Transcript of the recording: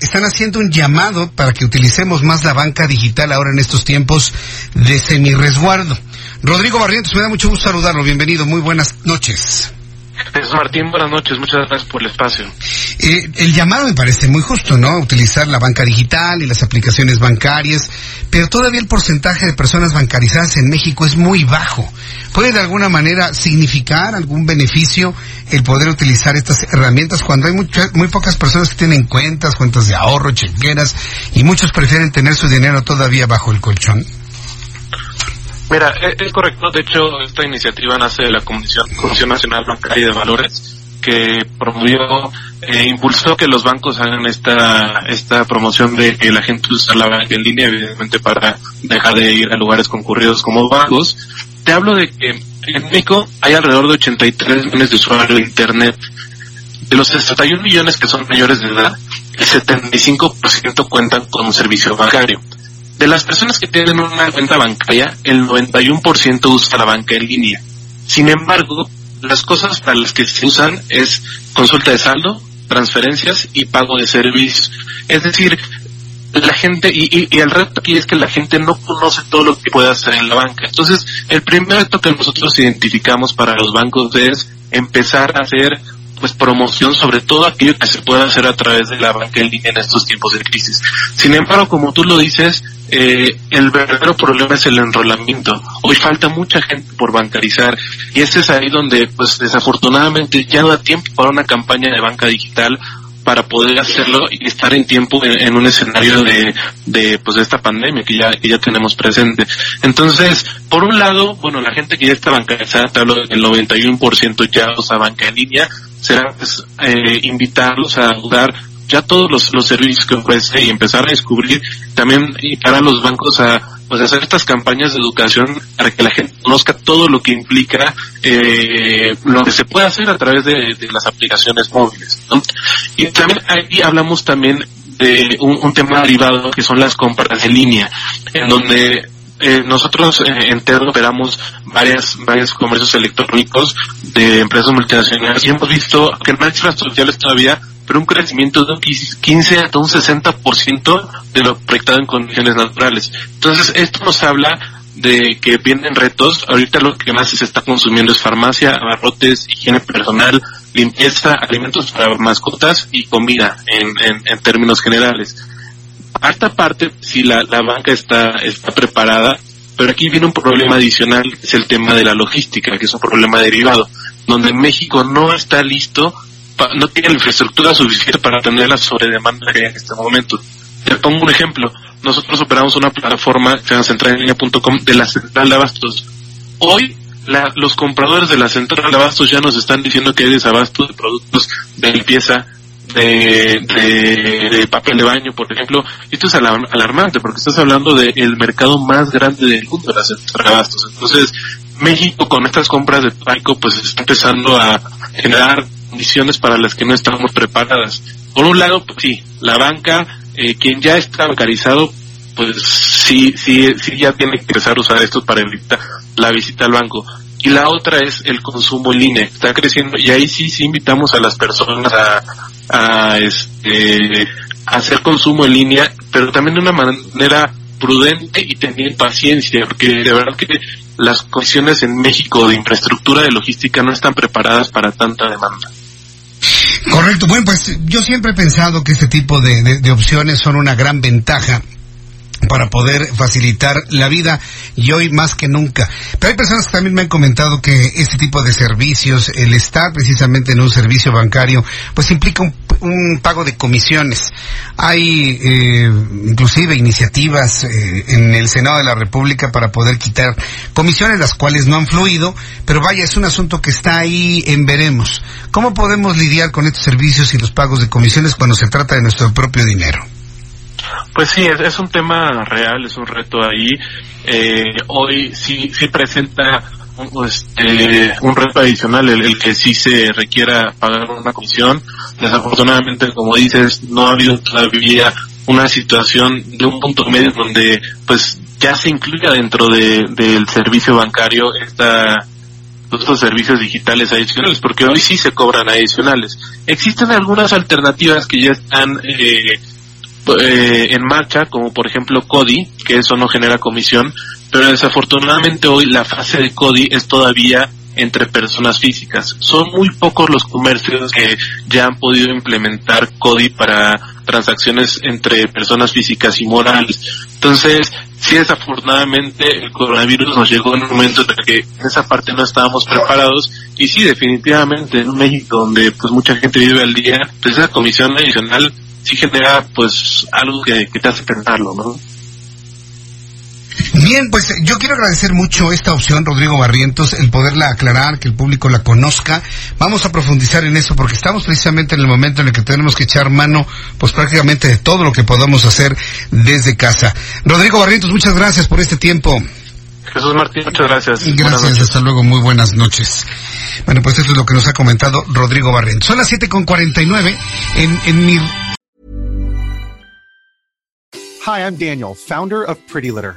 Están, haciendo un llamado para que utilicemos más la banca digital ahora en estos tiempos de semi-resguardo. Rodrigo Barrientos, me da mucho gusto saludarlo. Bienvenido, muy buenas noches. Jesús Martín, buenas noches, muchas gracias por el espacio. Eh, el llamado me parece muy justo, ¿no? Utilizar la banca digital y las aplicaciones bancarias, pero todavía el porcentaje de personas bancarizadas en México es muy bajo. ¿Puede de alguna manera significar algún beneficio el poder utilizar estas herramientas cuando hay muchas, muy pocas personas que tienen cuentas, cuentas de ahorro, chequeras, y muchos prefieren tener su dinero todavía bajo el colchón? Mira, es, correcto. De hecho, esta iniciativa nace de la Comisión, Comisión Nacional Bancaria de Valores, que promovió, eh, impulsó que los bancos hagan esta, esta promoción de que la gente usa la banca en línea, evidentemente para dejar de ir a lugares concurridos como bancos. Te hablo de que en México hay alrededor de 83 millones de usuarios de Internet. De los 61 millones que son mayores de edad, el 75% cuentan con un servicio bancario. De las personas que tienen una cuenta bancaria, el 91% usa la banca en línea. Sin embargo, las cosas para las que se usan es consulta de saldo, transferencias y pago de servicios. Es decir, la gente, y, y, el reto aquí es que la gente no conoce todo lo que puede hacer en la banca. Entonces, el primer reto que nosotros identificamos para los bancos es empezar a hacer pues promoción sobre todo aquello que se puede hacer a través de la banca en línea en estos tiempos de crisis. Sin embargo, como tú lo dices, eh, el verdadero problema es el enrolamiento. Hoy falta mucha gente por bancarizar y este es ahí donde, pues desafortunadamente ya no da tiempo para una campaña de banca digital para poder hacerlo y estar en tiempo en, un escenario de, de, pues de esta pandemia que ya, que ya tenemos presente. Entonces, por un lado, bueno, la gente que ya está bancarizada, te hablo del 91% ya usa banca en línea, será pues, eh, invitarlos a dar ya todos los, los servicios que ofrece y empezar a descubrir también para los bancos a pues hacer estas campañas de educación para que la gente conozca todo lo que implica eh, lo que se puede hacer a través de, las aplicaciones móviles y también ahí hablamos también de un, tema derivado que son las compras en línea en donde eh, nosotros eh, en Terra operamos varias, varios comercios electrónicos de empresas multinacionales y hemos visto que no hay cifras sociales todavía, pero un crecimiento de un 15 hasta un 60% de lo proyectado en condiciones naturales. Entonces, esto nos habla de que vienen retos. Ahorita lo que más se está consumiendo es farmacia, abarrotes, higiene personal, limpieza, alimentos para mascotas y comida en, en, términos generales esta parte, si la, la banca está, está preparada, pero aquí viene un problema adicional, es el tema de la logística, que es un problema derivado, donde México no está listo, no tiene la infraestructura suficiente para atender la sobredemanda que hay en este momento. Te pongo un ejemplo. Nosotros operamos una plataforma que se llama centralenlinea.com de la central de abastos. Hoy la, los compradores de la central de abastos ya nos están diciendo que hay desabasto de productos de limpieza, de, de, papel de baño, por ejemplo. Esto es alarmante porque estás hablando del mercado más grande del mundo, las abastos. Entonces, México con estas compras de Paico pues está empezando a generar condiciones para las que no estamos preparadas. Por un lado, pues sí, la banca, eh, quien ya está bancarizado, pues sí, sí, sí ya tiene que empezar a usar esto para evitar la visita al banco y la otra es el consumo en línea, está creciendo y ahí sí, sí invitamos a las personas a, a este hacer consumo en línea, pero también de una manera prudente y tener paciencia, porque de verdad que las condiciones en México de infraestructura de logística no están preparadas para tanta demanda. Correcto, bueno, pues yo siempre he pensado que este tipo de, de opciones son una gran ventaja para poder facilitar la vida y hoy más que nunca. Pero hay personas que también me han comentado que este tipo de servicios, el estar precisamente en un servicio bancario, pues implica un, pago de comisiones. Hay eh, inclusive iniciativas eh, en el Senado de la República para poder quitar comisiones, las cuales no han fluido, pero vaya, es un asunto que está ahí en veremos. ¿Cómo podemos lidiar con estos servicios y los pagos de comisiones cuando se trata de nuestro propio dinero? Pues sí, es, un tema real, es un reto ahí. Eh, hoy sí, sí presenta un, este, un reto adicional, el, que sí se requiera pagar una comisión. Desafortunadamente, como dices, no ha habido todavía una situación de un punto medio donde pues ya se incluya dentro de, del servicio bancario esta estos servicios digitales adicionales, porque hoy sí se cobran adicionales. Existen algunas alternativas que ya están eh, eh, en marcha, como por ejemplo CODI, que eso no genera comisión, pero desafortunadamente hoy la fase de CODI es todavía entre personas físicas. Son muy pocos los comercios que ya han podido implementar CODI para transacciones entre personas físicas y morales. Entonces, sí desafortunadamente el coronavirus nos llegó en un momento en el que en esa parte no estábamos preparados y sí definitivamente en México donde pues mucha gente vive al día, pues esa comisión adicional sí genera pues algo que, que te hace pensarlo, ¿no? Bien, pues yo quiero agradecer mucho esta opción, Rodrigo Barrientos, el poderla aclarar, que el público la conozca. Vamos a profundizar en eso porque estamos precisamente en el momento en el que tenemos que echar mano, pues prácticamente de todo lo que podamos hacer desde casa. Rodrigo Barrientos, muchas gracias por este tiempo. Jesús Martín, muchas gracias. Gracias, hasta luego, muy buenas noches. Bueno, pues eso es lo que nos ha comentado Rodrigo Barrientos. Son las 7.49 en, en mi... Hi, I'm Daniel, founder of Pretty Litter.